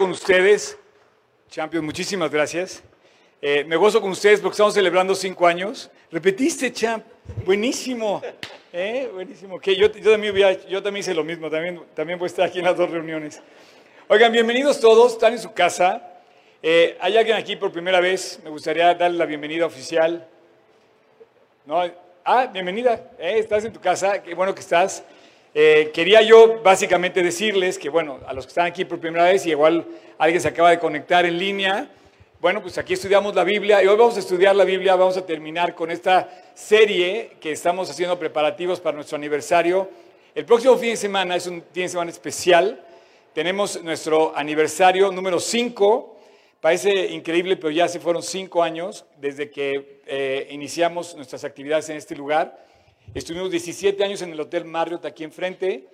con ustedes. Champions, muchísimas gracias. Eh, me gozo con ustedes porque estamos celebrando cinco años. Repetiste, champ. Buenísimo. ¿Eh? Buenísimo. Que yo, también también hice lo mismo. También, también voy a estar aquí en las dos reuniones. Oigan, bienvenidos todos. Están en su casa. Eh, ¿Hay alguien aquí por primera vez? Me gustaría darle la bienvenida oficial. ¿No? Ah, bienvenida. ¿Eh? Estás en tu casa. Qué bueno que estás. Eh, quería yo básicamente decirles que, bueno, a los que están aquí por primera vez y igual alguien se acaba de conectar en línea, bueno, pues aquí estudiamos la Biblia y hoy vamos a estudiar la Biblia, vamos a terminar con esta serie que estamos haciendo preparativos para nuestro aniversario. El próximo fin de semana es un fin de semana especial. Tenemos nuestro aniversario número 5. Parece increíble, pero ya se fueron cinco años desde que eh, iniciamos nuestras actividades en este lugar. Estuvimos 17 años en el Hotel Marriott aquí enfrente,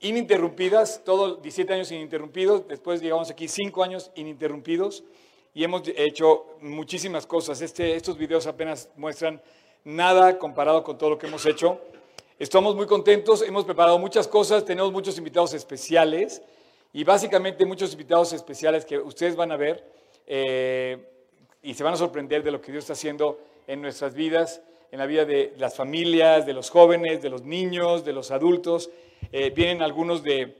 ininterrumpidas, todos 17 años ininterrumpidos. Después llegamos aquí 5 años ininterrumpidos y hemos hecho muchísimas cosas. Este, estos videos apenas muestran nada comparado con todo lo que hemos hecho. Estamos muy contentos, hemos preparado muchas cosas, tenemos muchos invitados especiales y básicamente muchos invitados especiales que ustedes van a ver eh, y se van a sorprender de lo que Dios está haciendo en nuestras vidas en la vida de las familias, de los jóvenes, de los niños, de los adultos. Eh, vienen algunos de,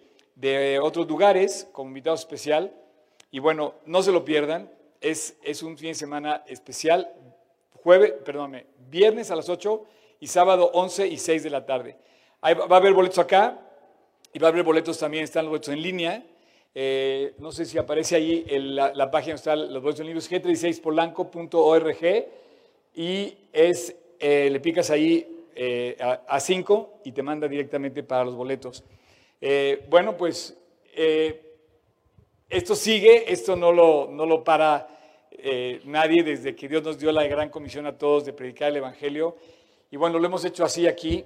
otros lugares como invitado especial. Y bueno, no se lo pierdan. Es, es un fin de semana especial. Jueves, perdóname, viernes a las 8 y sábado 11 y 6 de la tarde. va a haber boletos acá y va a haber boletos también, están los boletos en línea. Eh, no sé si aparece ahí la, página, están los boletos en línea, g36polanco.org y es eh, le picas ahí eh, a 5 y te manda directamente para los boletos. Eh, bueno, pues esto sigue, esto no lo, no lo para nadie desde que Dios nos dio la gran comisión a todos de predicar el Evangelio. Y bueno, lo hemos hecho así aquí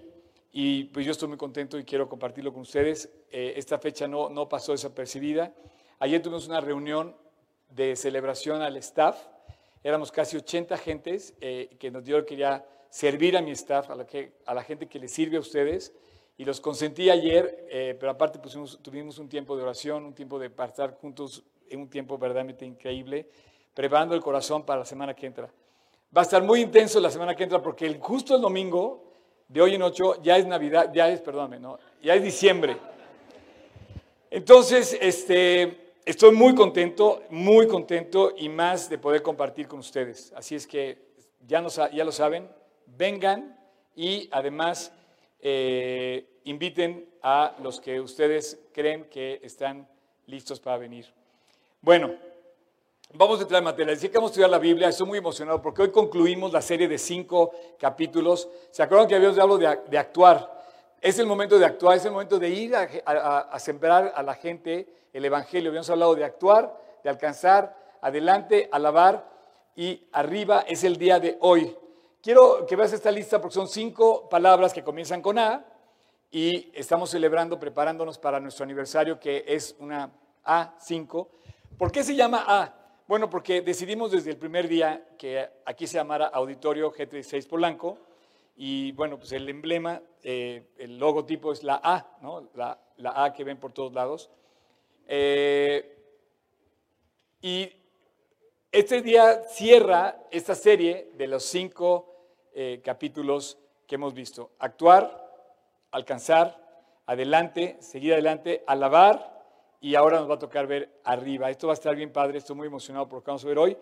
y pues yo estoy muy contento y quiero compartirlo con ustedes. esta fecha no, no pasó desapercibida. Ayer tuvimos una reunión de celebración al staff. Éramos casi 80 gentes que nos dio, quería servir a mi staff, a la, que, a la gente que les sirve a ustedes. Y los consentí ayer, eh, pero aparte pusimos, tuvimos un tiempo de oración, un tiempo de estar juntos, en un tiempo verdaderamente increíble, preparando el corazón para la semana que entra. Va a estar muy intenso la semana que entra porque el, justo el domingo, de hoy en ocho, ya es Navidad, ya es, perdóname, ¿no? ya es diciembre. Entonces, este, estoy muy contento, muy contento y más de poder compartir con ustedes. Así es que ya, nos, ya lo saben, vengan y además eh, inviten a los que ustedes creen que están listos para venir. Bueno, vamos a entrar en materia. Decía que vamos a estudiar la Biblia, estoy muy emocionado porque hoy concluimos la serie de cinco capítulos. ¿Se acuerdan que habíamos hablado de, de actuar? Es el momento de actuar, es el momento de ir a, sembrar a la gente el Evangelio. Habíamos hablado de actuar, de alcanzar, adelante, alabar y arriba es el día de hoy. Quiero que veas esta lista porque son cinco palabras que comienzan con A y estamos celebrando, preparándonos para nuestro aniversario que es una A5. ¿Por qué se llama A? Bueno, porque decidimos desde el primer día que aquí se llamara Auditorio G36 Polanco y bueno, pues el emblema, eh, el logotipo es la A, ¿no? la, A que ven por todos lados. Eh, y este día cierra esta serie de los cinco eh, capítulos que hemos visto. Actuar, alcanzar, adelante, seguir adelante, alabar y ahora nos va a tocar ver arriba. Esto va a estar bien padre, estoy muy emocionado por lo que vamos a ver hoy.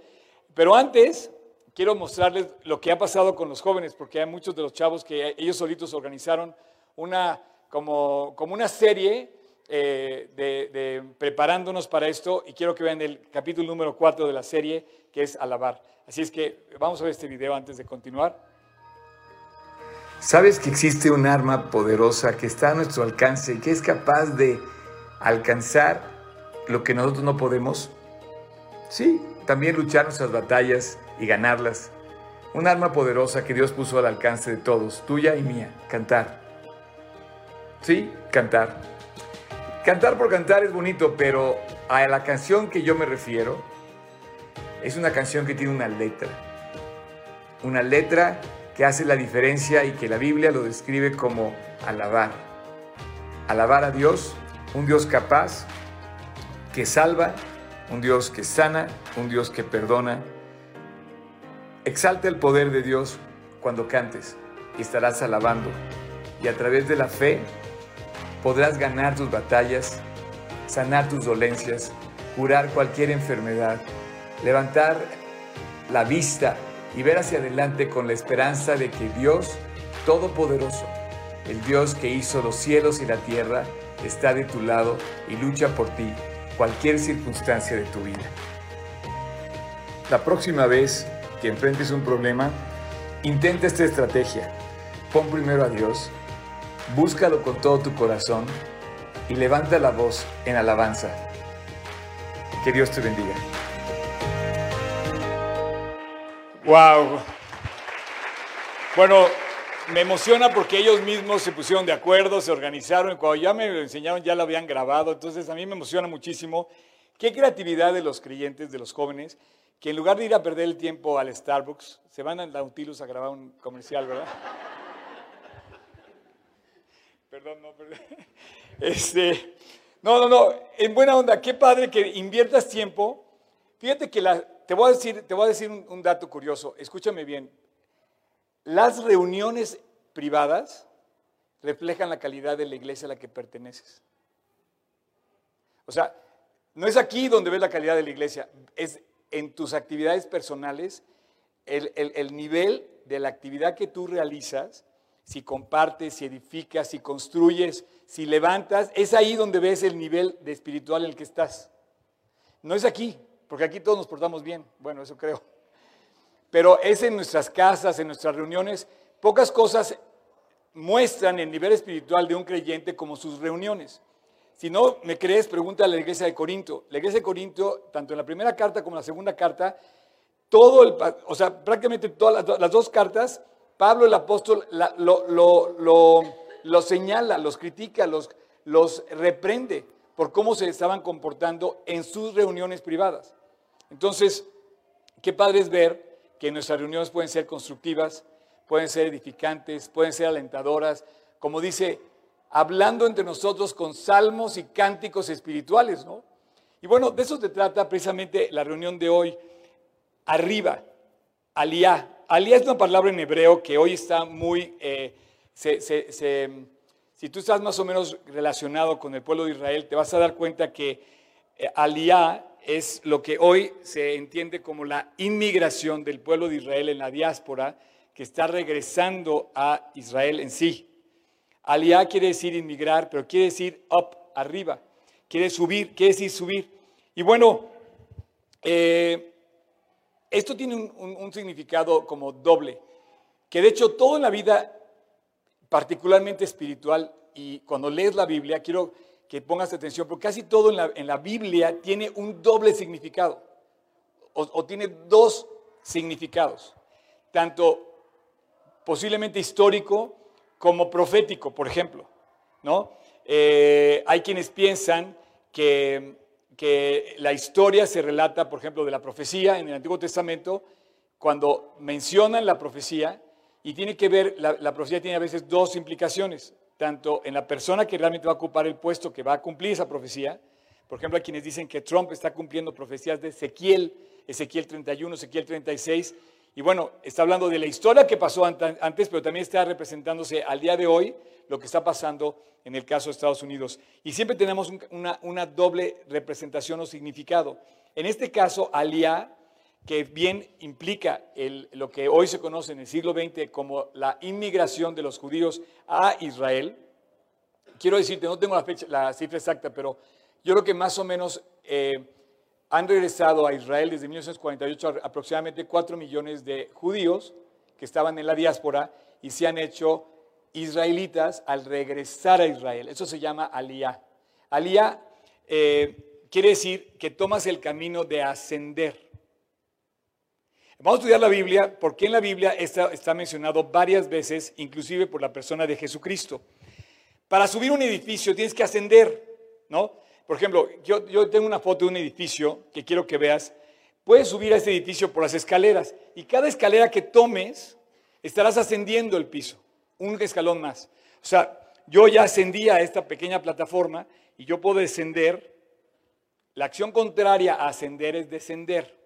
Pero antes quiero mostrarles lo que ha pasado con los jóvenes, porque hay muchos de los chavos que ellos solitos organizaron una, como, como una serie eh, de, preparándonos para esto y quiero que vean el capítulo número 4 de la serie que es alabar. Así es que vamos a ver este video antes de continuar. ¿Sabes que existe un arma poderosa que está a nuestro alcance y que es capaz de alcanzar lo que nosotros no podemos? Sí, también luchar nuestras batallas y ganarlas. Un arma poderosa que Dios puso al alcance de todos, tuya y mía, cantar. Sí, cantar. Cantar por cantar es bonito, pero a la canción que yo me refiero es una canción que tiene una letra. Una letra que hace la diferencia y que la Biblia lo describe como alabar. Alabar a Dios, un Dios capaz, que salva, un Dios que sana, un Dios que perdona. Exalta el poder de Dios cuando cantes y estarás alabando. Y a través de la fe podrás ganar tus batallas, sanar tus dolencias, curar cualquier enfermedad, levantar la vista y ver hacia adelante con la esperanza de que Dios Todopoderoso, el Dios que hizo los cielos y la tierra, está de tu lado y lucha por ti, cualquier circunstancia de tu vida. La próxima vez que enfrentes un problema, intenta esta estrategia. Pon primero a Dios, búscalo con todo tu corazón y levanta la voz en alabanza. Que Dios te bendiga. Wow. Bueno, me emociona porque ellos mismos se pusieron de acuerdo, se organizaron cuando ya me lo enseñaron ya lo habían grabado, entonces a mí me emociona muchísimo. Qué creatividad de los creyentes, de los jóvenes, que en lugar de ir a perder el tiempo al Starbucks, se van a Nautilus a grabar un comercial, ¿verdad? Perdón, no, perdón. Este, no, no, no, en buena onda, qué padre que inviertas tiempo. Fíjate que la, te voy a decir, te voy a decir un, un dato curioso, escúchame bien. Las reuniones privadas reflejan la calidad de la iglesia a la que perteneces. O sea, no es aquí donde ves la calidad de la iglesia, es en tus actividades personales, el, el- el nivel de la actividad que tú realizas, si compartes, si edificas, si construyes, si levantas, es ahí donde ves el nivel de espiritual en el que estás. No es aquí, porque aquí todos nos portamos bien, bueno, eso creo. Pero es en nuestras casas, en nuestras reuniones, pocas cosas muestran el nivel espiritual de un creyente como sus reuniones. Si no me crees, pregúntale a la iglesia de Corinto. La iglesia de Corinto, tanto en la primera carta como en la segunda carta, todo el, o sea, prácticamente todas las, las dos cartas, Pablo el apóstol la- señala, los critica, los, los reprende por cómo se estaban comportando en sus reuniones privadas. Entonces, qué padre es ver que nuestras reuniones pueden ser constructivas, pueden ser edificantes, pueden ser alentadoras, como dice, hablando entre nosotros con salmos y cánticos espirituales, ¿no? Y bueno, de eso se trata precisamente la reunión de hoy. Arriba, aliá. Aliá es una palabra en hebreo que hoy está muy, eh, se- si tú estás más o menos relacionado con el pueblo de Israel, te vas a dar cuenta que eh, aliá es lo que hoy se entiende como la inmigración del pueblo de Israel en la diáspora que está regresando a Israel en sí. Aliá quiere decir inmigrar, pero quiere decir up, arriba. Quiere subir, quiere decir subir. Y bueno, eh, esto tiene un, un- significado como doble, que de hecho todo en la vida, particularmente espiritual, y cuando lees la Biblia, quiero que pongas atención, porque casi todo en la, Biblia tiene un doble significado, o, o tiene dos significados, tanto posiblemente histórico como profético, por ejemplo. ¿no? Eh, hay quienes piensan que, que la historia se relata, por ejemplo, de la profecía en el Antiguo Testamento, cuando mencionan la profecía, y tiene que ver, la, profecía tiene a veces dos implicaciones, tanto en la persona que realmente va a ocupar el puesto que va a cumplir esa profecía, por ejemplo, hay quienes dicen que Trump está cumpliendo profecías de Ezequiel, Ezequiel 31, Ezequiel 36, y bueno, está hablando de la historia que pasó ant- antes, pero también está representándose al día de hoy lo que está pasando en el caso de Estados Unidos. Y siempre tenemos un- una, doble representación o significado. En este caso, Aliá, que bien implica lo que hoy se conoce en el siglo XX como la inmigración de los judíos a Israel, quiero decirte, no tengo la, cifra exacta, pero yo creo que más o menos eh, han regresado a Israel desde 1948 a- aproximadamente 4 millones de judíos que estaban en la diáspora y se han hecho israelitas al regresar a Israel. Eso se llama aliyah. Aliyah eh, quiere decir que tomas el camino de ascender. Vamos a estudiar la Biblia porque en la Biblia está, está mencionado varias veces, inclusive por la persona de Jesucristo. Para subir un edificio tienes que ascender, ¿no? Por ejemplo, yo, yo tengo una foto de un edificio que quiero que veas. Puedes subir a ese edificio por las escaleras y cada escalera que tomes estarás ascendiendo el piso, un escalón más. O sea, yo ya ascendí a esta pequeña plataforma y yo puedo descender La acción contraria a ascender es descender.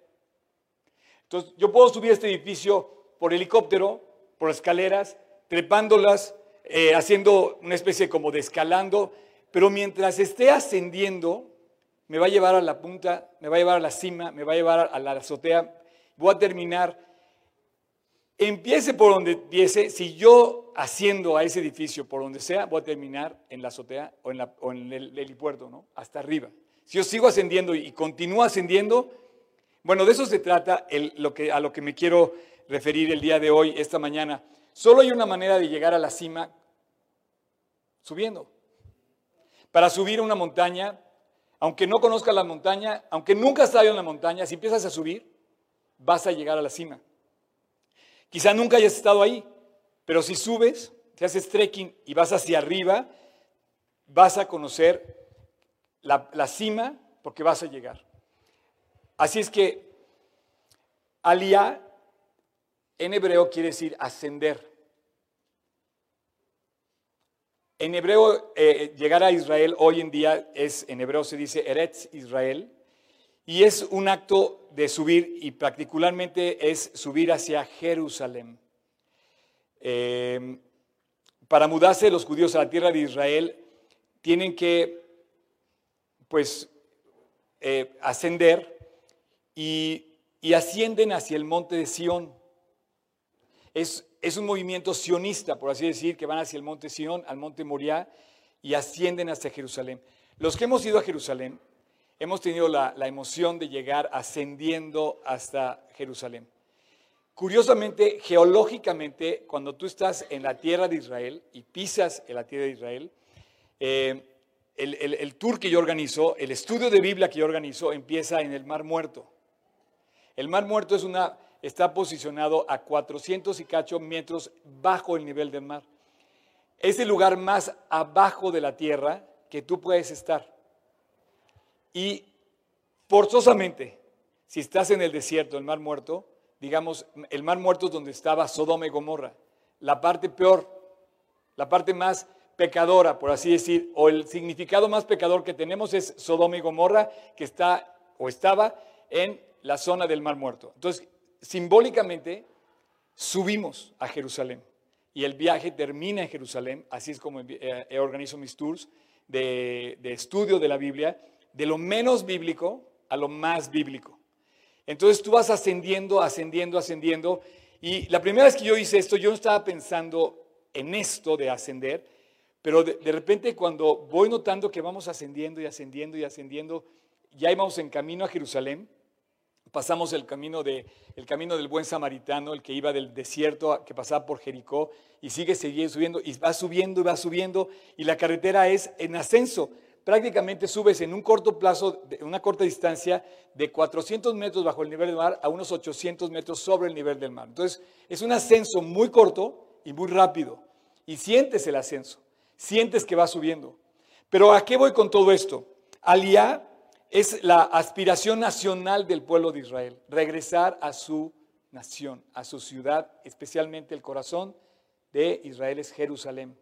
Entonces, yo puedo subir este edificio por helicóptero, por escaleras, trepándolas, eh, haciendo una especie como de escalando, pero mientras esté ascendiendo, me va a llevar a la punta, me va a llevar a la cima, me va a llevar a la azotea, voy a terminar. Empiece por donde empiece, si yo asciendo a ese edificio por donde sea, voy a terminar en la azotea o en, el helipuerto, ¿no? Hasta arriba. Si yo sigo ascendiendo y continúo ascendiendo, bueno, de eso se trata lo que, a lo que me quiero referir el día de hoy, esta mañana. Solo hay una manera de llegar a la cima subiendo. Para subir a una montaña, aunque no conozcas la montaña, aunque nunca has estado en la montaña, si empiezas a subir, vas a llegar a la cima. Quizá nunca hayas estado ahí, pero si subes, te haces trekking y vas hacia arriba, vas a conocer la, cima porque vas a llegar. Así es que Aliyah en hebreo quiere decir ascender. En hebreo, eh, llegar a Israel hoy en día es, en hebreo se dice Eretz Israel, y es un acto de subir y particularmente es subir hacia Jerusalén. Eh, para mudarse los judíos a la tierra de Israel tienen que pues eh, ascender y, ascienden hacia el monte de Sión. Es, es, un movimiento sionista, por así decir, que van hacia el monte Sión, al monte Moriah, y ascienden hacia Jerusalén. Los que hemos ido a Jerusalén, hemos tenido la, emoción de llegar ascendiendo hasta Jerusalén. Curiosamente, geológicamente, cuando tú estás en la tierra de Israel y pisas en la tierra de Israel, eh, el, tour que yo organizo, el estudio de Biblia que yo organizo, empieza en el Mar Muerto. El Mar Muerto está posicionado a 400 y cacho metros bajo el nivel del mar. Es el lugar más abajo de la tierra que tú puedes estar. Y forzosamente, si estás en el desierto, el Mar Muerto, digamos, el Mar Muerto es donde estaba Sodoma y Gomorra, la parte peor, la parte más pecadora, por así decir, o el significado más pecador que tenemos es Sodoma y Gomorra, que está o estaba en la zona del Mar Muerto. Entonces, simbólicamente, subimos a Jerusalén y el viaje termina en Jerusalén, así es como eh, organizo mis tours de, de estudio de la Biblia, de lo menos bíblico a lo más bíblico. Entonces tú vas ascendiendo, ascendiendo, ascendiendo. Y la primera vez que yo hice esto, yo no estaba pensando en esto de ascender, pero de, repente cuando voy notando que vamos ascendiendo y ascendiendo y ascendiendo, ya íbamos en camino a Jerusalén, pasamos el camino, de, el camino del buen samaritano, el que iba del desierto, que pasaba por Jericó, y sigue, sigue subiendo, y va subiendo y va subiendo, y la carretera es en ascenso. Prácticamente subes en un corto plazo, una corta distancia, de 400 metros bajo el nivel del mar a unos 800 metros sobre el nivel del mar. Entonces, es un ascenso muy corto y muy rápido, y sientes el ascenso sientes que va subiendo. Pero ¿a qué voy con todo esto? Aliyah es la aspiración nacional del pueblo de Israel, regresar a su nación, a su ciudad, especialmente el corazón de Israel es Jerusalén.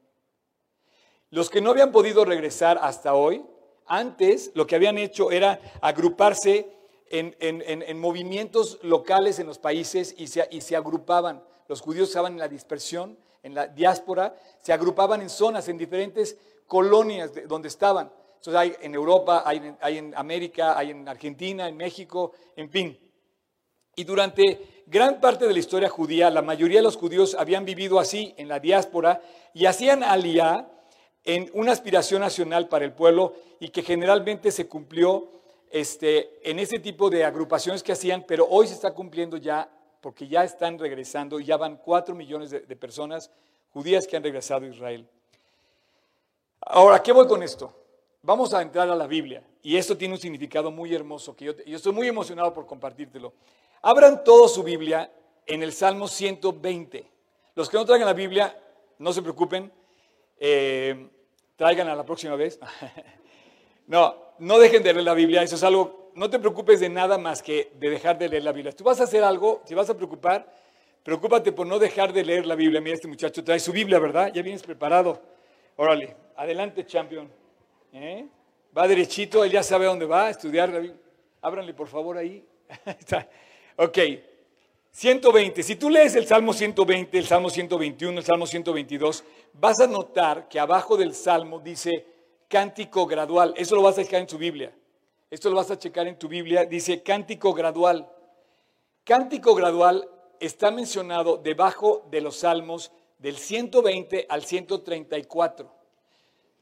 Los que no habían podido regresar hasta hoy, antes lo que habían hecho era agruparse en, movimientos locales en los países y se, agrupaban. Los judíos estaban en la dispersión en la diáspora, se agrupaban en zonas, en diferentes colonias donde estaban. Entonces hay en Europa, hay en, América, hay en Argentina, en México, en fin. Y durante gran parte de la historia judía, la mayoría de los judíos habían vivido así, en la diáspora, y hacían aliá en una aspiración nacional para el pueblo y que generalmente se cumplió este, en ese tipo de agrupaciones que hacían, pero hoy se está cumpliendo ya porque ya están regresando, ya van cuatro millones de, personas judías que han regresado a Israel. Ahora, ¿qué voy con esto? Vamos a entrar a la Biblia y esto tiene un significado muy hermoso que yo, estoy muy emocionado por compartírtelo. Abran todo su Biblia en el Salmo 120. Los que no traigan la Biblia, no se preocupen, eh, traigan a la próxima vez. no, no dejen de leer la Biblia, eso es algo no te preocupes de nada más que de dejar de leer la Biblia. Tú vas a hacer algo, si vas a preocupar, preocúpate por no dejar de leer la Biblia. Mira, este muchacho trae su Biblia, ¿verdad? Ya vienes preparado. Órale, adelante, champion. ¿Eh? Va derechito, él ya sabe a dónde va a estudiar. Ábranle por favor ahí. ok. 120. Si tú lees el Salmo 120, el Salmo 121, el Salmo 122, vas a notar que abajo del Salmo dice cántico gradual. Eso lo vas a checar en tu Biblia. Esto lo vas a checar en tu Biblia. Dice cántico gradual. Cántico gradual está mencionado debajo de los Salmos del 120 al 134.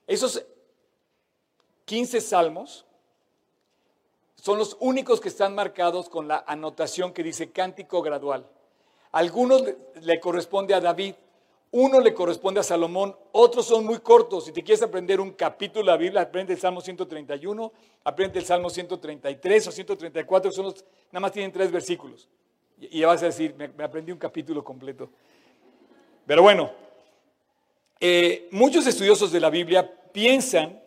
Esos 15 salmos son los únicos que están marcados con la anotación que dice cántico gradual. Algunos le corresponde a David, uno le corresponde a Salomón, otros son muy cortos. Si te quieres aprender un capítulo de la Biblia, aprende el Salmo 131, aprende el Salmo 133 o 134, son los, nada más tienen tres versículos. Y ya vas a decir, me, aprendí un capítulo completo. Pero bueno, eh, muchos estudiosos de la Biblia piensan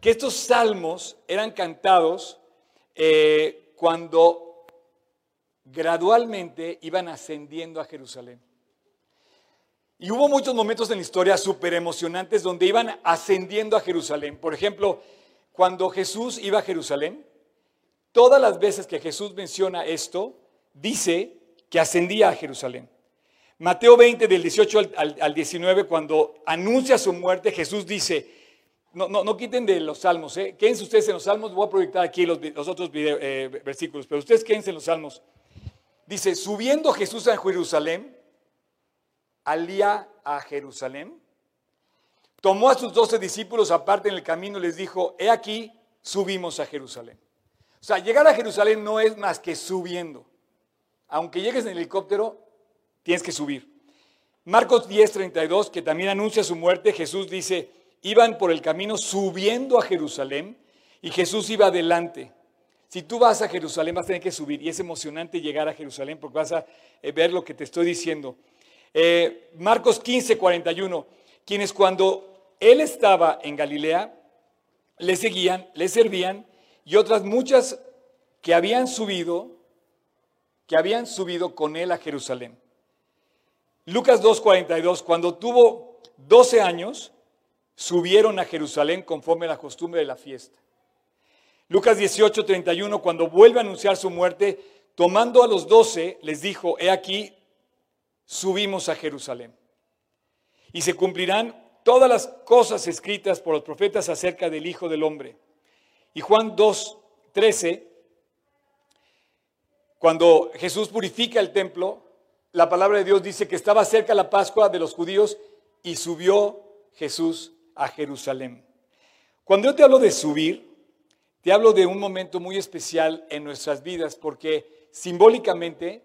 que estos salmos eran cantados eh, cuando gradualmente iban ascendiendo a Jerusalén. Y hubo muchos momentos en la historia súper emocionantes donde iban ascendiendo a Jerusalén. Por ejemplo, cuando Jesús iba a Jerusalén, todas las veces que Jesús menciona esto, dice que ascendía a Jerusalén. Mateo 20, del 18 al, 19, cuando anuncia su muerte, Jesús dice, no, no, no quiten de los salmos, ¿eh? quédense ustedes en los salmos, voy a proyectar aquí los, otros eh, versículos, pero ustedes quédense en los salmos. Dice, subiendo Jesús a Jerusalén, al día a Jerusalén, tomó a sus doce discípulos aparte en el camino y les dijo, he aquí, subimos a Jerusalén. O sea, llegar a Jerusalén no es más que subiendo. Aunque llegues en helicóptero, tienes que subir. Marcos 10, 32, que también anuncia su muerte, Jesús dice, iban por el camino subiendo a Jerusalén y Jesús iba adelante. Si tú vas a Jerusalén vas a tener que subir y es emocionante llegar a Jerusalén porque vas a eh, ver lo que te estoy diciendo. Eh, Marcos 15, 41, quienes cuando él estaba en Galilea le seguían, le servían y otras muchas que habían subido, que habían subido con él a Jerusalén. Lucas 2.42, cuando tuvo 12 años, subieron a Jerusalén conforme a la costumbre de la fiesta. Lucas 18.31, cuando vuelve a anunciar su muerte, tomando a los 12, les dijo, he aquí, subimos a Jerusalén. Y se cumplirán todas las cosas escritas por los profetas acerca del Hijo del Hombre. Y Juan 2.13, cuando Jesús purifica el templo, la palabra de Dios dice que estaba cerca la Pascua de los judíos y subió Jesús a Jerusalén. Cuando yo te hablo de subir, te hablo de un momento muy especial en nuestras vidas porque simbólicamente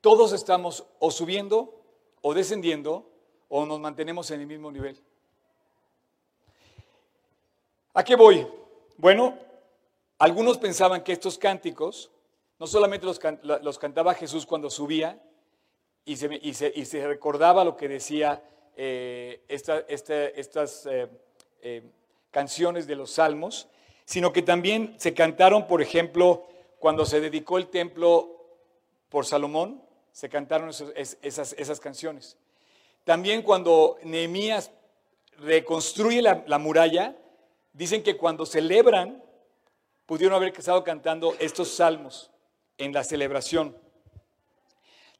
todos estamos o subiendo o descendiendo o nos mantenemos en el mismo nivel. ¿A qué voy? Bueno, algunos pensaban que estos cánticos no solamente los, cantaba Jesús cuando subía, y se, recordaba lo que decía eh, estas eh, eh, canciones de los salmos, sino que también se cantaron, por ejemplo, cuando se dedicó el templo por Salomón, se cantaron esas, esas, canciones. También cuando Nehemías reconstruye la, la, muralla, dicen que cuando celebran, pudieron haber estado cantando estos salmos en la celebración.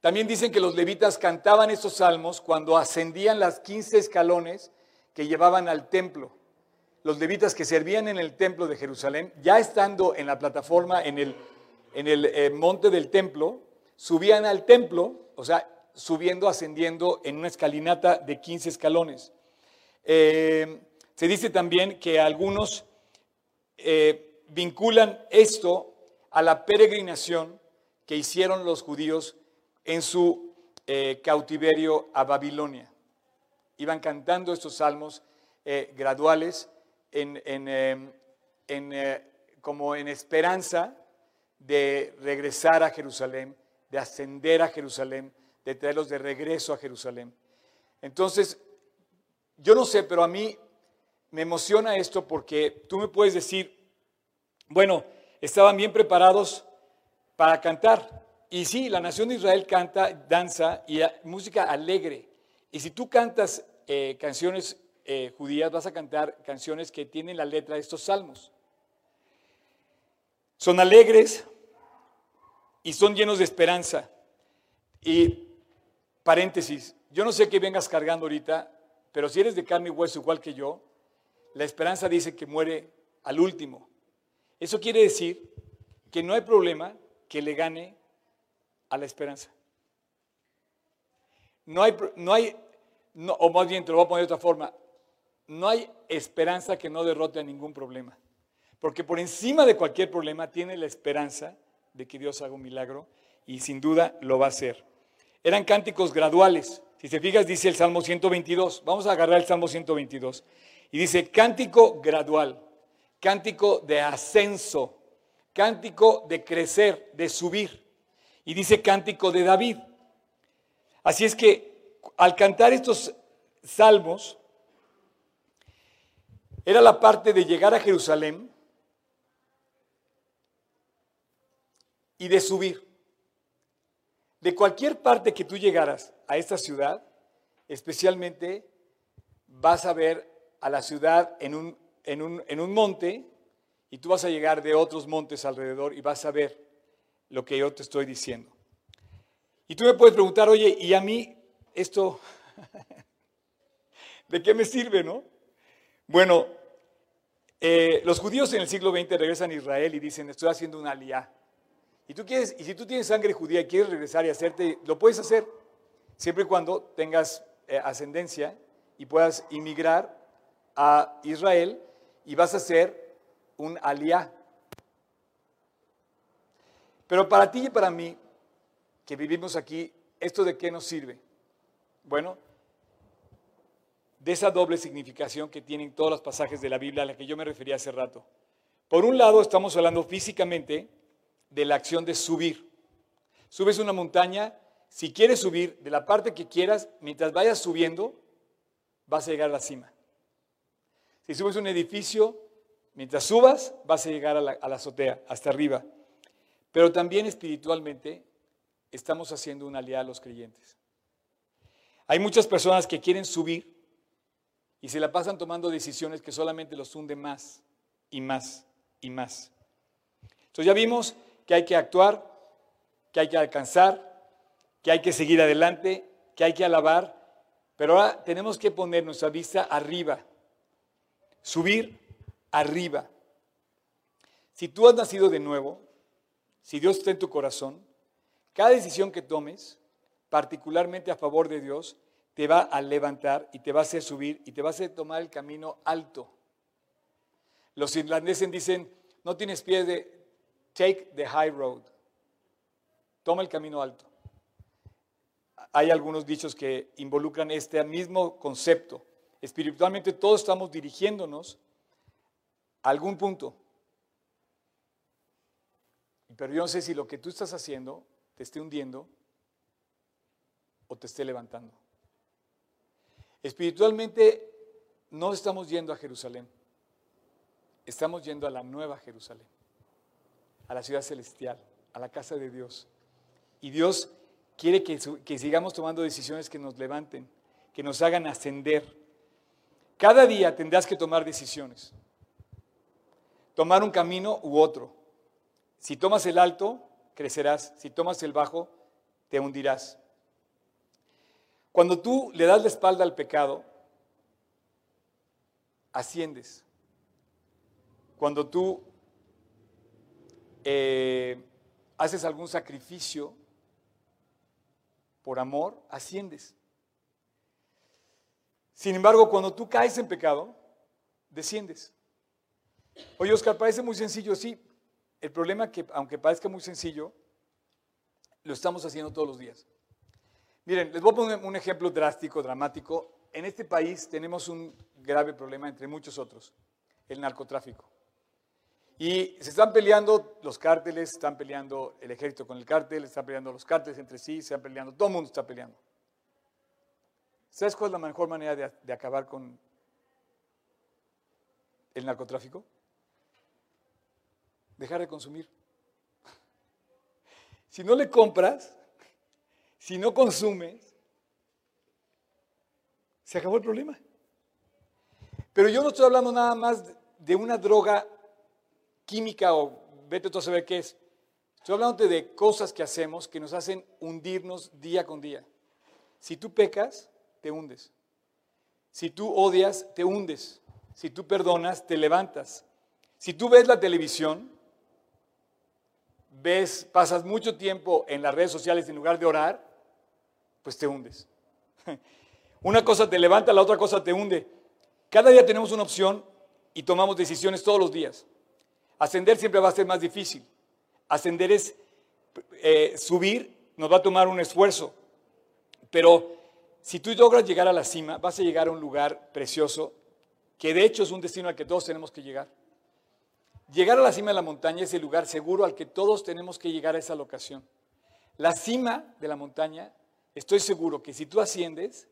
También dicen que los levitas cantaban estos salmos cuando ascendían las 15 escalones que llevaban al templo. Los levitas que servían en el templo de Jerusalén, ya estando en la plataforma, en el, en el eh, monte del templo, subían al templo, o sea, subiendo, ascendiendo en una escalinata de 15 escalones. Eh, se dice también que algunos eh, vinculan esto a la peregrinación que hicieron los judíos en su eh, cautiverio a Babilonia. Iban cantando estos salmos eh, graduales em, eh, como en esperanza de regresar a Jerusalén, de ascender a Jerusalén, de traerlos de regreso a Jerusalén. Entonces, yo no sé, pero a mí me emociona esto porque tú me puedes decir, bueno, estaban bien preparados para cantar, y sí, la nación de Israel canta, danza y música alegre. Y si tú cantas eh, canciones eh, judías, vas a cantar canciones que tienen la letra de estos salmos. Son alegres y son llenos de esperanza. Y paréntesis, yo no sé qué vengas cargando ahorita, pero si eres de carne y hueso igual que yo, la esperanza dice que muere al último. Eso quiere decir que no hay problema que le gane a la esperanza. No hay, no hay o más bien te lo voy a poner de otra forma, no hay esperanza que no derrote a ningún problema. Porque por encima de cualquier problema tiene la esperanza de que Dios haga un milagro y sin duda lo va a hacer. Eran cánticos graduales. Si te fijas, dice el Salmo 122. Vamos a agarrar el Salmo 122. Y dice, cántico gradual, cántico de ascenso, cántico de crecer, de subir. Y dice cántico de David. Así es que al cantar estos salmos, era la parte de llegar a Jerusalén y de subir. De cualquier parte que tú llegaras a esta ciudad, especialmente vas a ver a la ciudad en un, en un, en un monte y tú vas a llegar de otros montes alrededor y vas a ver lo que yo te estoy diciendo. Y tú me puedes preguntar, oye, ¿y a mí esto de qué me sirve, no? Bueno, eh, los judíos en el siglo XX regresan a Israel y dicen, estoy haciendo una aliá. Y, tú quieres, y si tú tienes sangre judía y quieres regresar y hacerte, lo puedes hacer, siempre y cuando tengas eh, ascendencia y puedas inmigrar a Israel y vas a ser un aliá. Pero para ti y para mí, que vivimos aquí, ¿esto de qué nos sirve? Bueno, de esa doble significación que tienen todos los pasajes de la Biblia a la que yo me refería hace rato. Por un lado, estamos hablando físicamente de la acción de subir. Subes una montaña, si quieres subir de la parte que quieras, mientras vayas subiendo, vas a llegar a la cima. Si subes un edificio, mientras subas, vas a llegar a la, a la azotea, hasta arriba. Pero también espiritualmente estamos haciendo una alianza a los creyentes. Hay muchas personas que quieren subir y se la pasan tomando decisiones que solamente los hunden más y más y más. Entonces ya vimos que hay que actuar, que hay que alcanzar, que hay que seguir adelante, que hay que alabar, pero ahora tenemos que poner nuestra vista arriba, subir arriba. Si tú has nacido de nuevo, si Dios está en tu corazón, cada decisión que tomes, particularmente a favor de Dios, te va a levantar y te va a hacer subir y te va a hacer tomar el camino alto. Los irlandeses dicen, no tienes pie de take the high road. Toma el camino alto. Hay algunos dichos que involucran este mismo concepto. Espiritualmente todos estamos dirigiéndonos a algún punto. Pero yo no sé si lo que tú estás haciendo te esté hundiendo o te esté levantando. Espiritualmente no estamos yendo a Jerusalén, estamos yendo a la nueva Jerusalén, a la ciudad celestial, a la casa de Dios. Y Dios quiere que, que sigamos tomando decisiones que nos levanten, que nos hagan ascender. Cada día tendrás que tomar decisiones, tomar un camino u otro. Si tomas el alto, crecerás. Si tomas el bajo, te hundirás. Cuando tú le das la espalda al pecado, asciendes. Cuando tú eh, haces algún sacrificio por amor, asciendes. Sin embargo, cuando tú caes en pecado, desciendes. Oye, Oscar, parece muy sencillo, sí. El problema que, aunque parezca muy sencillo, lo estamos haciendo todos los días. Miren, les voy a poner un ejemplo drástico, dramático. En este país tenemos un grave problema entre muchos otros, el narcotráfico. Y se están peleando los cárteles, están peleando el ejército con el cártel, están peleando los cárteles entre sí, se están peleando, todo el mundo está peleando. ¿Sabes cuál es la mejor manera de, de acabar con el narcotráfico? Dejar de consumir. Si no le compras, si no consumes, se acabó el problema. Pero yo no estoy hablando nada más de una droga química o vete tú a saber qué es. Estoy hablando de cosas que hacemos que nos hacen hundirnos día con día. Si tú pecas, te hundes. Si tú odias, te hundes. Si tú perdonas, te levantas. Si tú ves la televisión, ves, pasas mucho tiempo en las redes sociales en lugar de orar, pues te hundes. Una cosa te levanta, la otra cosa te hunde. Cada día tenemos una opción y tomamos decisiones todos los días. Ascender siempre va a ser más difícil. Ascender es eh, subir, nos va a tomar un esfuerzo. Pero si tú logras llegar a la cima, vas a llegar a un lugar precioso, que de hecho es un destino al que todos tenemos que llegar. Llegar a la cima de la montaña es el lugar seguro al que todos tenemos que llegar a esa locación. La cima de la montaña, estoy seguro que si tú asciendes,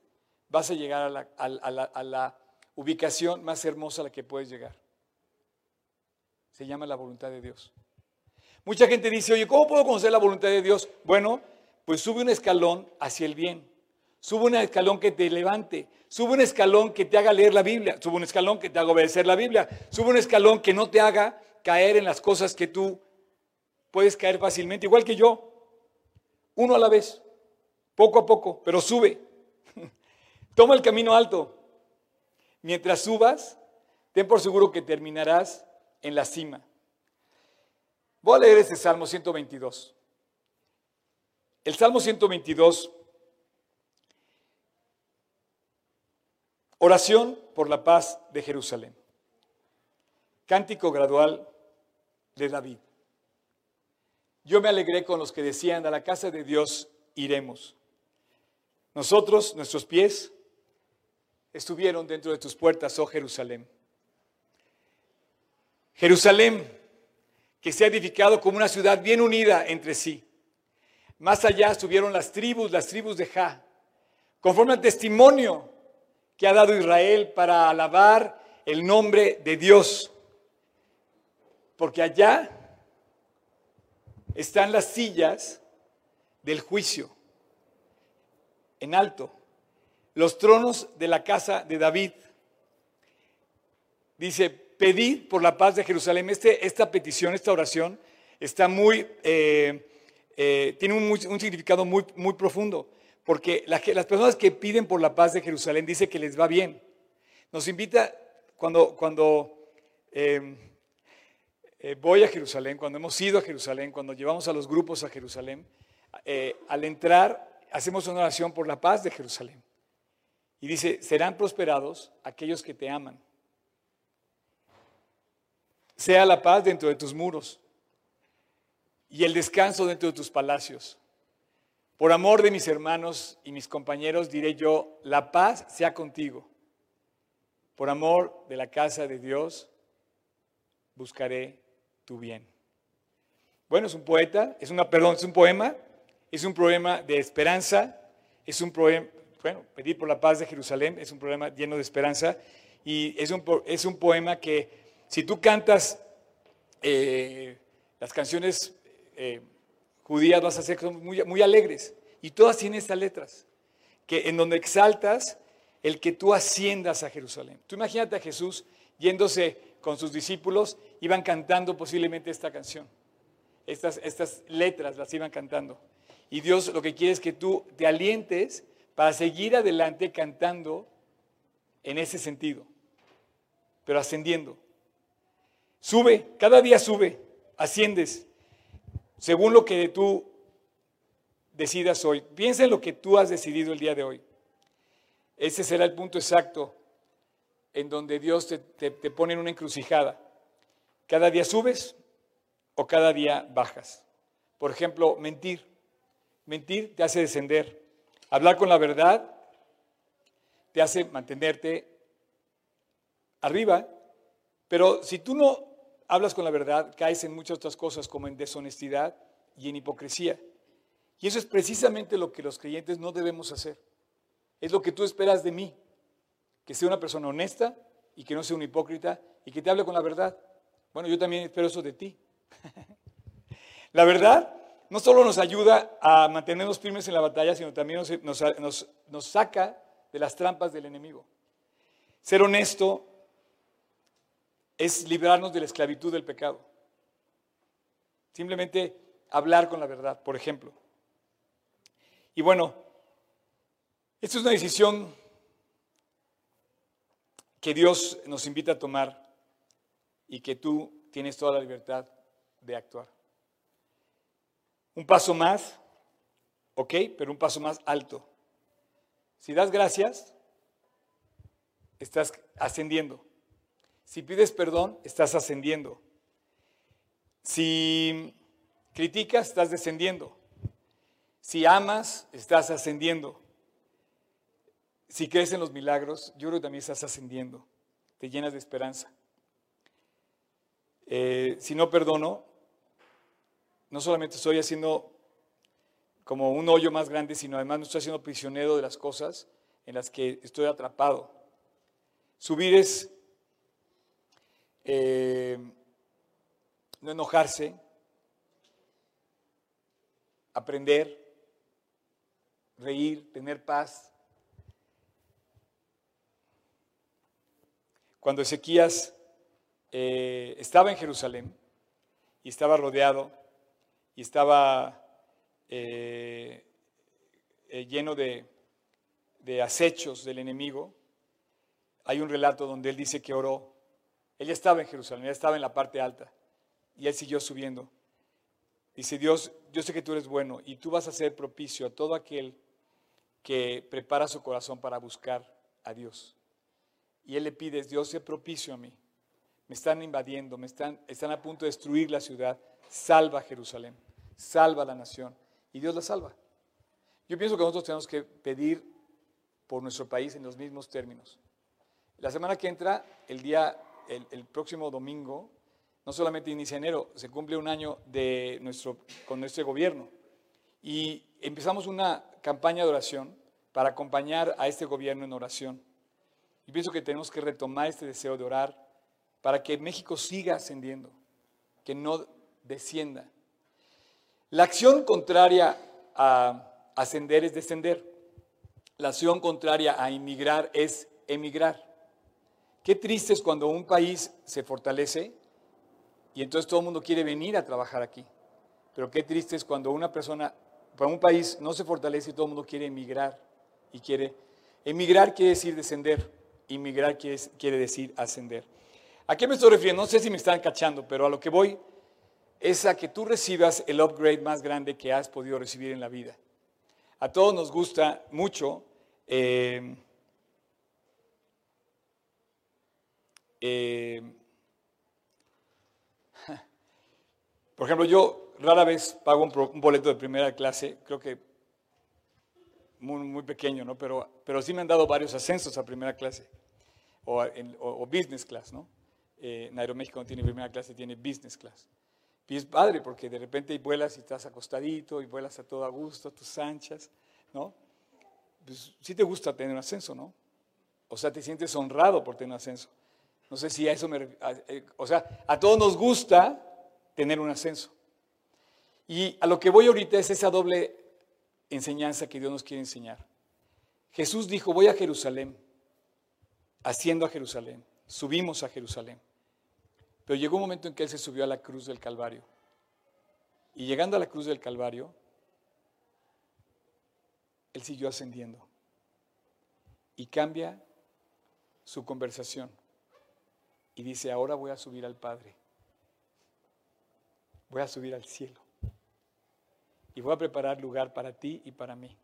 vas a llegar a la, ubicación más hermosa a la que puedes llegar. Se llama la voluntad de Dios. Mucha gente dice, oye, ¿cómo puedo conocer la voluntad de Dios? Bueno, pues sube un escalón hacia el bien. Sube un escalón que te levante. Sube un escalón que te haga leer la Biblia. Sube un escalón que te haga obedecer la Biblia. Sube un escalón que no te haga caer en las cosas que tú puedes caer fácilmente, igual que yo. Uno a la vez, poco a poco, pero sube. Toma el camino alto. Mientras subas, ten por seguro que terminarás en la cima. Voy a leer este Salmo 122. El Salmo 122, oración por la paz de Jerusalén. Cántico gradual de David. Yo me alegré con los que decían, a la casa de Dios iremos. Nosotros, nuestros pies, estuvieron dentro de tus puertas, oh Jerusalén. Jerusalén, que se ha edificado como una ciudad bien unida entre sí. Más allá estuvieron las tribus, las tribus de Ja, conforme al testimonio que ha dado Israel para alabar el nombre de Dios. Porque allá están las sillas del juicio, en alto, los tronos de la casa de David. Dice, pedid por la paz de Jerusalén. Este, esta petición, esta oración, está muy, eh, eh, tiene un, significado muy, muy profundo, porque las personas que piden por la paz de Jerusalén dice que les va bien. Nos invita, cuando, cuando eh, eh, voy a Jerusalén, cuando hemos ido a Jerusalén, cuando llevamos a los grupos a Jerusalén, eh, al entrar hacemos una oración por la paz de Jerusalén. Y dice, serán prosperados aquellos que te aman. Sea la paz dentro de tus muros y el descanso dentro de tus palacios. Por amor de mis hermanos y mis compañeros diré yo, la paz sea contigo. Por amor de la casa de Dios buscaré tu bien. Bueno, es un poeta, es una, perdón, es un poema, es un poema de esperanza, es un poema, bueno, pedir por la paz de Jerusalén es un poema lleno de esperanza y es un, es un poema que si tú cantas eh, las canciones eh, judías vas a ser muy, muy alegres y todas tienen estas letras, que en donde exaltas el que tú asciendas a Jerusalén. Tú imagínate a Jesús yéndose con sus discípulos iban cantando posiblemente esta canción. Estas, estas letras las iban cantando. Y Dios lo que quiere es que tú te alientes para seguir adelante cantando en ese sentido, pero ascendiendo. Sube, cada día sube, asciendes, según lo que tú decidas hoy. Piensa en lo que tú has decidido el día de hoy. Ese será el punto exacto en donde Dios te, pone en una encrucijada. Cada día subes o cada día bajas. Por ejemplo, mentir. Mentir te hace descender. Hablar con la verdad te hace mantenerte arriba. Pero si tú no hablas con la verdad, caes en muchas otras cosas como en deshonestidad y en hipocresía. Y eso es precisamente lo que los creyentes no debemos hacer. Es lo que tú esperas de mí que sea una persona honesta y que no sea un hipócrita y que te hable con la verdad. Bueno, yo también espero eso de ti. la verdad no solo nos ayuda a mantenernos firmes en la batalla, sino también nos, saca de las trampas del enemigo. Ser honesto es librarnos de la esclavitud del pecado. Simplemente hablar con la verdad, por ejemplo. Y bueno, esta es una decisión que Dios nos invita a tomar y que tú tienes toda la libertad de actuar. Un paso más, ok, pero un paso más alto. Si das gracias, estás ascendiendo. Si pides perdón, estás ascendiendo. Si criticas, estás descendiendo. Si amas, estás ascendiendo. Si crees en los milagros, yo creo que también estás ascendiendo. Te llenas de esperanza. Eh, si no perdono, no solamente estoy haciendo como un hoyo más grande, sino además no estoy haciendo prisionero de las cosas en las que estoy atrapado. Subir es eh, no enojarse, aprender, reír, tener paz. Cuando Ezequías eh, estaba en Jerusalén y estaba rodeado y estaba eh, lleno de, de acechos del enemigo, hay un relato donde él dice que oró él ya estaba en Jerusalén, ya estaba en la parte alta y él siguió subiendo. Dice Dios, yo sé que tú eres bueno y tú vas a ser propicio a todo aquel que prepara su corazón para buscar a Dios. Y él le pide, Dios, sé propicio a mí. Me están invadiendo, me están, están a punto de destruir la ciudad. Salva Jerusalén, salva la nación. Y Dios la salva. Yo pienso que nosotros tenemos que pedir por nuestro país en los mismos términos. La semana que entra, el día el, próximo domingo, no solamente inicia enero, se cumple un año de nuestro, con nuestro gobierno. Y empezamos una campaña de oración para acompañar a este gobierno en oración. Y pienso que tenemos que retomar este deseo de orar para que México siga ascendiendo, que no descienda. La acción contraria a ascender es descender. La acción contraria a inmigrar es emigrar. Qué triste es cuando un país se fortalece y entonces todo el mundo quiere venir a trabajar aquí. Pero qué triste es cuando una persona, para un país no se fortalece y todo el mundo quiere emigrar y quiere... Emigrar quiere decir descender, inmigrar quiere, quiere decir ascender. ¿A qué me estoy refiriendo? No sé si me están cachando, pero a lo que voy es a que tú recibas el upgrade más grande que has podido recibir en la vida. A todos nos gusta mucho eh, Eh, por ejemplo, yo rara vez pago un, boleto de primera clase, creo que muy, pequeño, ¿no? Pero, pero sí me han dado varios ascensos a primera clase o, business class, ¿no? Eh, México no tiene primera clase, tiene business class. Y es padre porque de repente vuelas y estás acostadito y vuelas a todo a gusto, a tus anchas, ¿no? Pues sí te gusta tener un ascenso, ¿no? O sea, te sientes honrado por tener un ascenso. No sé si a eso me... Eh, o sea, a todos nos gusta tener un ascenso. Y a lo que voy ahorita es esa doble enseñanza que Dios nos quiere enseñar. Jesús dijo, voy a Jerusalén, haciendo a Jerusalén. Subimos a Jerusalén. Pero llegó un momento en que Él se subió a la cruz del Calvario. Y llegando a la cruz del Calvario, Él siguió ascendiendo. Y cambia su conversación y dice, ahora voy a subir al Padre. Voy a subir al cielo. Y voy a preparar lugar para ti y para mí.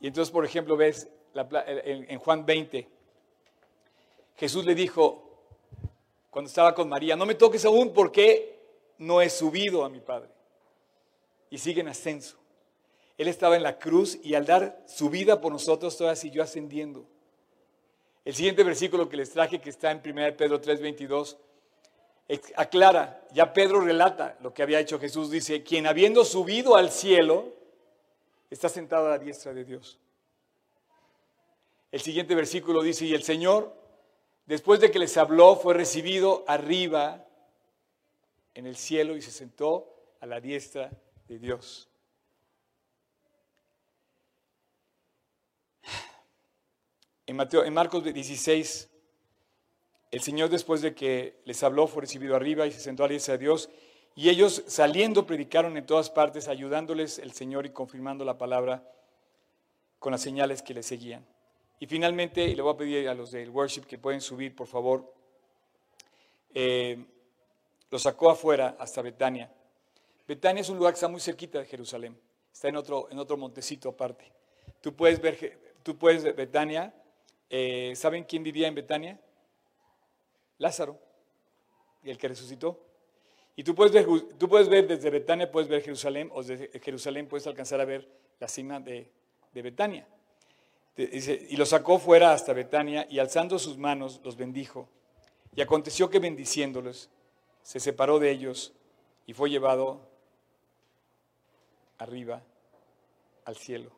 Y entonces, por ejemplo, ves en Juan 20, Jesús le dijo, cuando estaba con María, no me toques aún porque no he subido a mi Padre. Y sigue en ascenso. Él estaba en la cruz y al dar su vida por nosotros, todavía siguió ascendiendo. El siguiente versículo que les traje, que está en 1 Pedro 3:22, aclara, ya Pedro relata lo que había hecho Jesús, dice, quien habiendo subido al cielo, está sentado a la diestra de Dios. El siguiente versículo dice, y el Señor, después de que les habló, fue recibido arriba en el cielo y se sentó a la diestra de Dios. En, Mateo, en Marcos 16, el Señor después de que les habló fue recibido arriba y se sentó a la de Dios. Y ellos saliendo predicaron en todas partes, ayudándoles el Señor y confirmando la palabra con las señales que le seguían. Y finalmente, y le voy a pedir a los del worship que pueden subir, por favor, eh, lo sacó afuera hasta Betania. Betania es un lugar que está muy cerquita de Jerusalén, está en otro, en otro montecito aparte. Tú puedes ver, tú puedes Betania, eh, ¿saben quién vivía en Betania? Lázaro, el que resucitó. Y tú puedes, ver, tú puedes ver desde Betania, puedes ver Jerusalén, o desde Jerusalén puedes alcanzar a ver la cima de, de Betania y lo sacó fuera hasta Betania y alzando sus manos los bendijo. Y aconteció que bendiciéndolos, se separó de ellos y fue llevado arriba al cielo.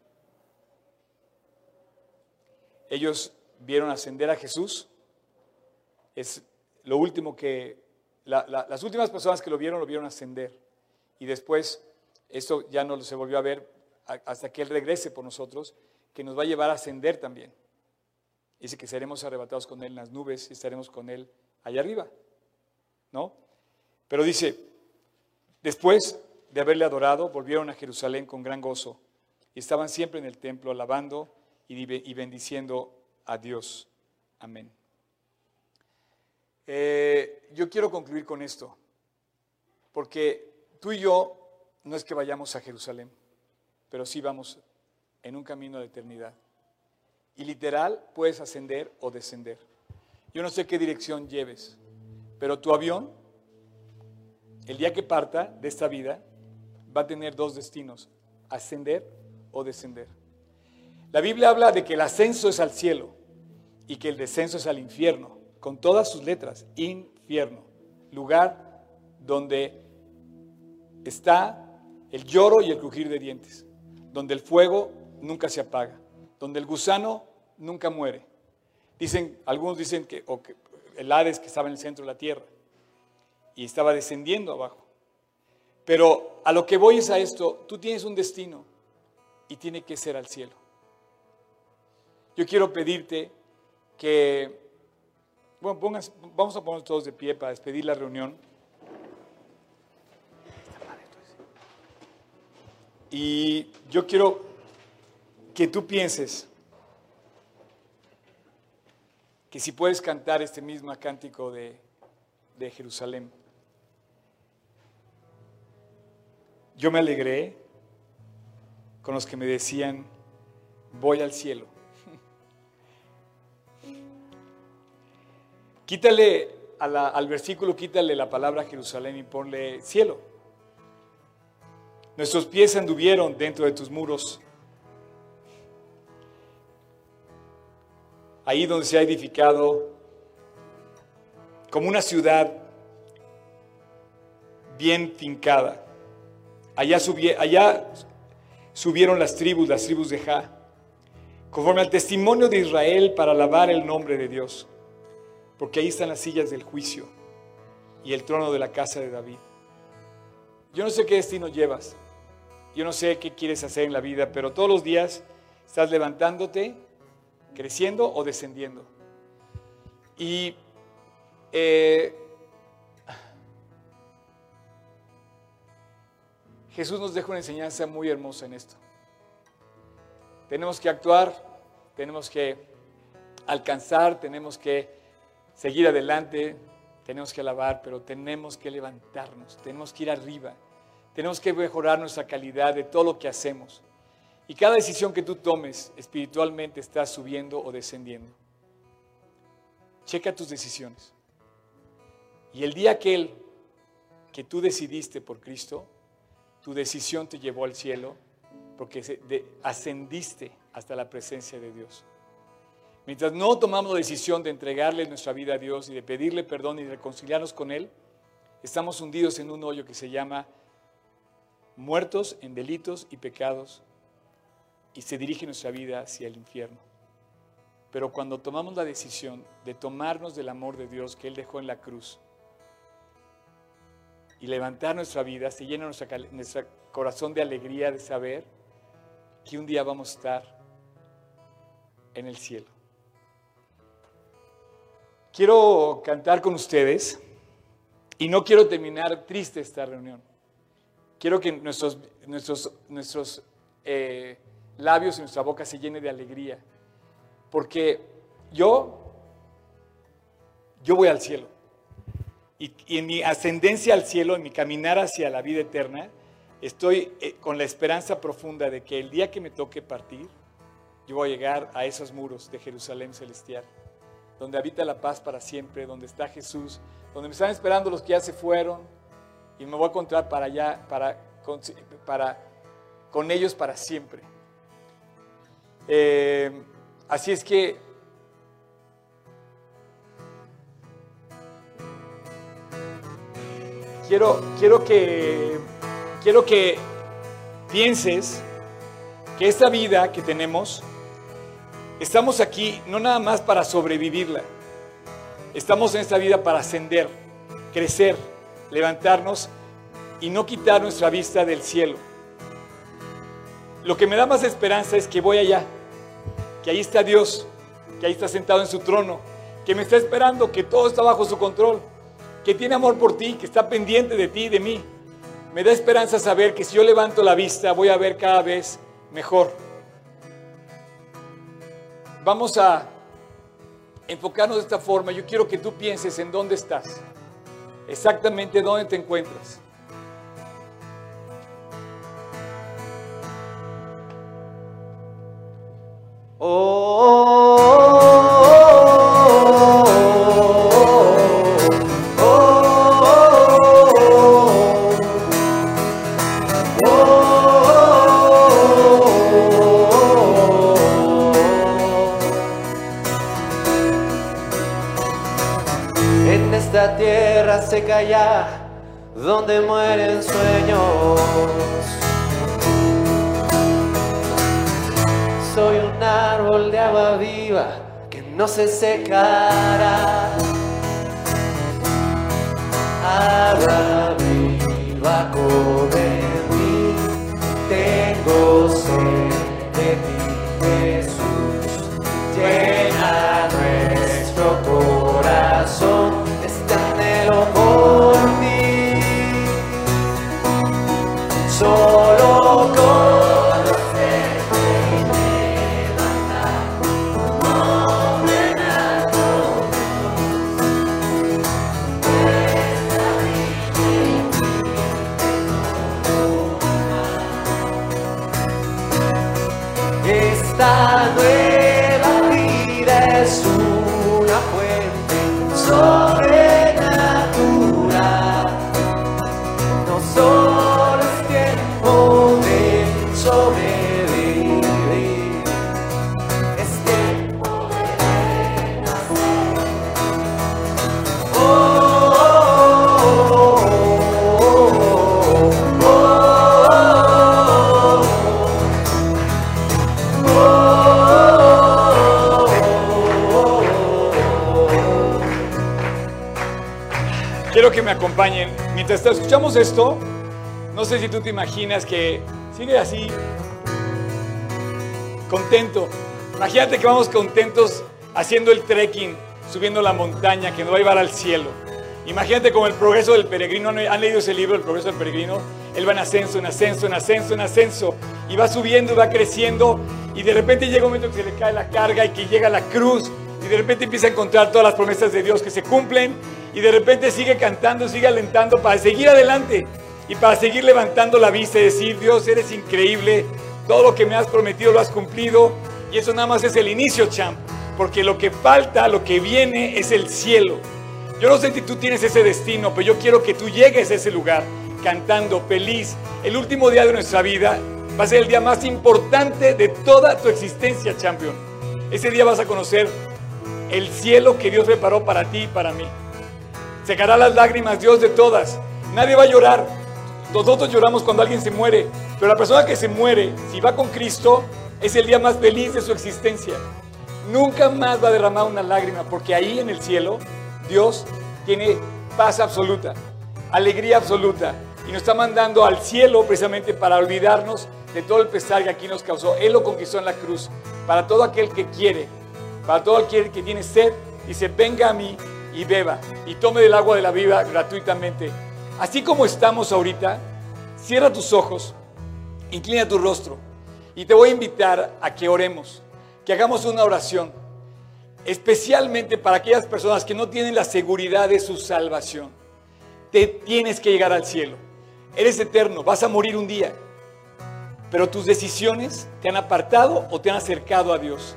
Ellos vieron ascender a Jesús. Es lo último que, las últimas personas que lo vieron, lo vieron ascender. Y después, esto ya no se volvió a ver hasta que Él regrese por nosotros que nos va a llevar a ascender también. Dice que seremos arrebatados con Él en las nubes y estaremos con Él allá arriba. ¿No? Pero dice, después de haberle adorado, volvieron a Jerusalén con gran gozo y estaban siempre en el templo alabando y bendiciendo a Dios. Amén. Eh, yo quiero concluir con esto, porque tú y yo no es que vayamos a Jerusalén, pero sí vamos en un camino de eternidad. Y literal, puedes ascender o descender. Yo no sé qué dirección lleves, pero tu avión, el día que parta de esta vida, va a tener dos destinos, ascender o descender. La Biblia habla de que el ascenso es al cielo y que el descenso es al infierno, con todas sus letras, infierno, lugar donde está el lloro y el crujir de dientes, donde el fuego nunca se apaga, donde el gusano nunca muere. Dicen, algunos dicen que, el Hades que estaba en el centro de la tierra y estaba descendiendo abajo. Pero a lo que voy es a esto, tú tienes un destino y tiene que ser al cielo. Yo quiero pedirte que, bueno, vamos a ponernos todos de pie para despedir la reunión. Y yo quiero que tú pienses que si puedes cantar este mismo cántico de, de Jerusalén. Yo me alegré con los que me decían, voy al cielo. Quítale al versículo, quítale la palabra Jerusalén y ponle cielo. Nuestros pies anduvieron dentro de tus muros ahí donde se ha edificado como una ciudad bien fincada. Allá, allá subieron las tribus, las tribus de Ja, conforme al testimonio de Israel para alabar el nombre de Dios, porque ahí están las sillas del juicio y el trono de la casa de David. Yo no sé qué destino llevas, yo no sé qué quieres hacer en la vida, pero todos los días estás levantándote creciendo o descendiendo. Y eh, Jesús nos deja una enseñanza muy hermosa en esto. Tenemos que actuar, tenemos que alcanzar, tenemos que seguir adelante, tenemos que alabar, pero tenemos que levantarnos, tenemos que ir arriba, tenemos que mejorar nuestra calidad de todo lo que hacemos. Y cada decisión que tú tomes espiritualmente está subiendo o descendiendo. Checa tus decisiones. Y el día aquel que tú decidiste por Cristo, tu decisión te llevó al cielo porque ascendiste hasta la presencia de Dios. Mientras no tomamos la decisión de entregarle nuestra vida a Dios y de pedirle perdón y de reconciliarnos con Él, estamos hundidos en un hoyo que se llama muertos en delitos y pecados y se dirige nuestra vida hacia el infierno. Pero cuando tomamos la decisión de tomarnos del amor de Dios que Él dejó en la cruz y levantar nuestra vida, se llena nuestro corazón de alegría de saber que un día vamos a estar en el cielo. Quiero cantar con ustedes y no quiero terminar triste esta reunión. Quiero que nuestros, nuestros, nuestros eh, labios y nuestra boca se llene de alegría. Porque yo, yo voy al cielo. Y, y en mi ascendencia al cielo, en mi caminar hacia la vida eterna, estoy eh, con la esperanza profunda de que el día que me toque partir, yo voy a llegar a esos muros de Jerusalén celestial donde habita la paz para siempre, donde está Jesús, donde me están esperando los que ya se fueron y me voy a encontrar para allá, para, con ellos para siempre. Eh, así es que quiero, quiero que quiero que pienses que esta vida que tenemos Estamos aquí no nada más para sobrevivirla. Estamos en esta vida para ascender, crecer, levantarnos y no quitar nuestra vista del cielo. Lo que me da más esperanza es que voy allá, que ahí está Dios, que ahí está sentado en su trono, que me está esperando, que todo está bajo su control, que tiene amor por ti, que está pendiente de ti y de mí. Me da esperanza saber que si yo levanto la vista voy a ver cada vez mejor vamos a enfocarnos de esta forma. Yo quiero que tú pienses en dónde estás, exactamente dónde te encuentras. Donde mueren sueños. Soy un árbol de agua viva que no se secará. Agua viva corre en mí, tengo Mientras escuchamos esto, no sé si tú te imaginas que sigue así, contento. Imagínate que vamos contentos haciendo el trekking, subiendo la montaña que nos va a llevar al cielo. Imagínate como el progreso del peregrino. ¿Han leído ese libro, El progreso del peregrino? Él va en ascenso, en ascenso, en ascenso, en ascenso. Y va subiendo, va creciendo. Y de repente llega un momento que se le cae la carga y que llega la cruz. Y de repente empieza a encontrar todas las promesas de Dios que se cumplen. Y de repente sigue cantando, sigue alentando para seguir adelante. Y para seguir levantando la vista y decir, Dios, eres increíble. Todo lo que me has prometido lo has cumplido. Y eso nada más es el inicio, champ. Porque lo que falta, lo que viene es el cielo. Yo no sé si tú tienes ese destino, pero yo quiero que tú llegues a ese lugar cantando feliz. El último día de nuestra vida va a ser el día más importante de toda tu existencia, champion. Ese día vas a conocer el cielo que Dios preparó para ti y para mí. Secará las lágrimas Dios de todas. Nadie va a llorar. Nosotros lloramos cuando alguien se muere, pero la persona que se muere, si va con Cristo, es el día más feliz de su existencia. Nunca más va a derramar una lágrima, porque ahí en el cielo Dios tiene paz absoluta, alegría absoluta, y nos está mandando al cielo precisamente para olvidarnos de todo el pesar que aquí nos causó. Él lo conquistó en la cruz, para todo aquel que quiere, para todo aquel que tiene sed Dice, venga a mí y beba y tome del agua de la vida gratuitamente. Así como estamos ahorita, cierra tus ojos, inclina tu rostro y te voy a invitar a que oremos, que hagamos una oración, especialmente para aquellas personas que no tienen la seguridad de su salvación. Te tienes que llegar al cielo. Eres eterno, vas a morir un día, pero tus decisiones te han apartado o te han acercado a Dios.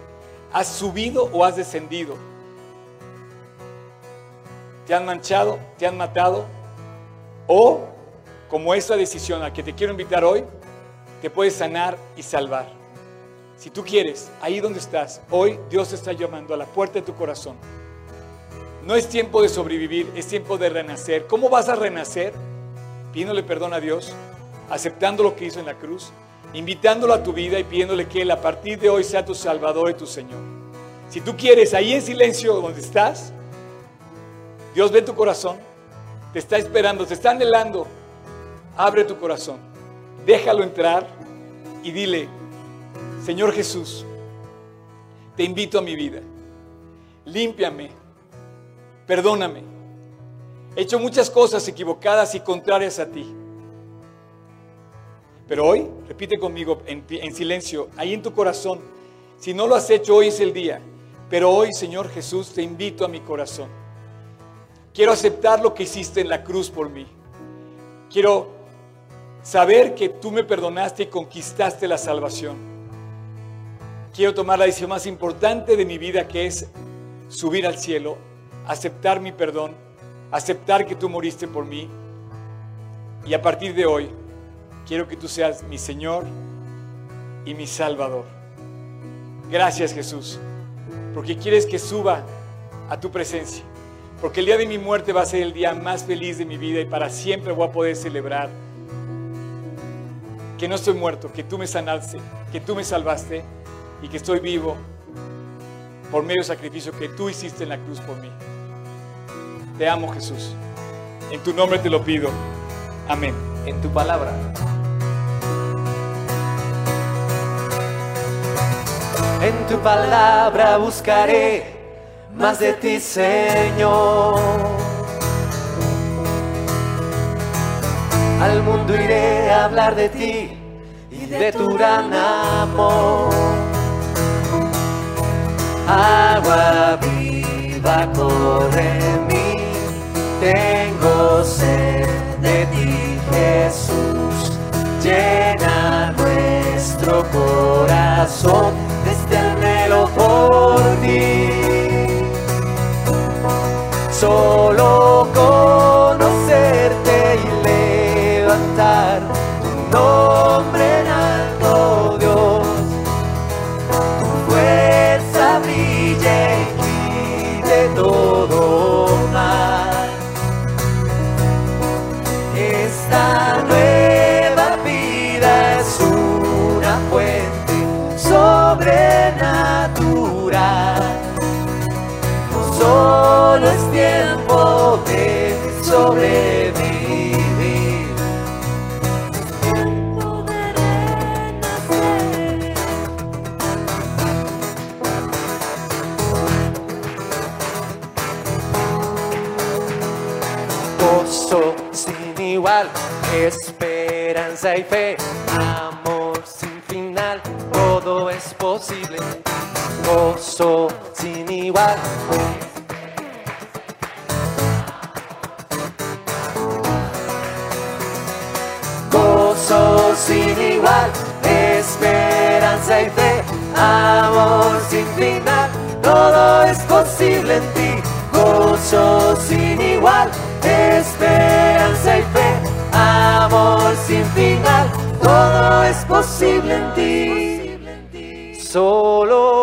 Has subido o has descendido. Te han manchado, te han matado. O, como esta decisión a que te quiero invitar hoy, te puede sanar y salvar. Si tú quieres, ahí donde estás, hoy Dios te está llamando a la puerta de tu corazón. No es tiempo de sobrevivir, es tiempo de renacer. ¿Cómo vas a renacer? Pidiéndole perdón a Dios, aceptando lo que hizo en la cruz, invitándolo a tu vida y pidiéndole que Él a partir de hoy sea tu Salvador y tu Señor. Si tú quieres, ahí en silencio donde estás, Dios ve tu corazón, te está esperando, te está anhelando. Abre tu corazón, déjalo entrar y dile, Señor Jesús, te invito a mi vida, límpiame, perdóname. He hecho muchas cosas equivocadas y contrarias a ti. Pero hoy, repite conmigo en, en, silencio, ahí en tu corazón, si no lo has hecho, hoy es el día. Pero hoy, Señor Jesús, te invito a mi corazón. Quiero aceptar lo que hiciste en la cruz por mí. Quiero saber que tú me perdonaste y conquistaste la salvación. Quiero tomar la decisión más importante de mi vida, que es subir al cielo, aceptar mi perdón, aceptar que tú moriste por mí. Y a partir de hoy, quiero que tú seas mi Señor y mi Salvador. Gracias Jesús, porque quieres que suba a tu presencia. Porque el día de mi muerte va a ser el día más feliz de mi vida y para siempre voy a poder celebrar que no estoy muerto, que tú me sanaste, que tú me salvaste y que estoy vivo por medio del sacrificio que tú hiciste en la cruz por mí. Te amo Jesús. En tu nombre te lo pido. Amén. En tu palabra. En tu palabra buscaré más de ti, Señor. Al mundo iré a hablar de ti y de tu gran amor. Agua viva corre en mí, tengo sed de ti, Jesús. Llena nuestro corazón y fe, amor sin final, todo es posible. Gozo sin igual. Gozo sin igual, esperanza y fe, amor sin final, todo es posible en ti. Gozo sin igual, posible en ti. Solo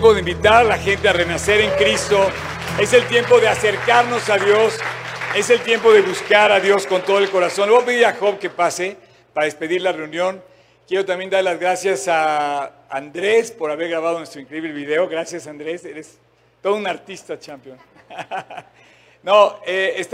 tiempo de invitar a la gente a renacer en Cristo. Es el tiempo de acercarnos a Dios. Es el tiempo de buscar a Dios con todo el corazón. Le voy a pedir a Job que pase para despedir la reunión. Quiero también dar las gracias a Andrés por haber grabado nuestro increíble video. Gracias Andrés, eres todo un artista, champion. No, eh, está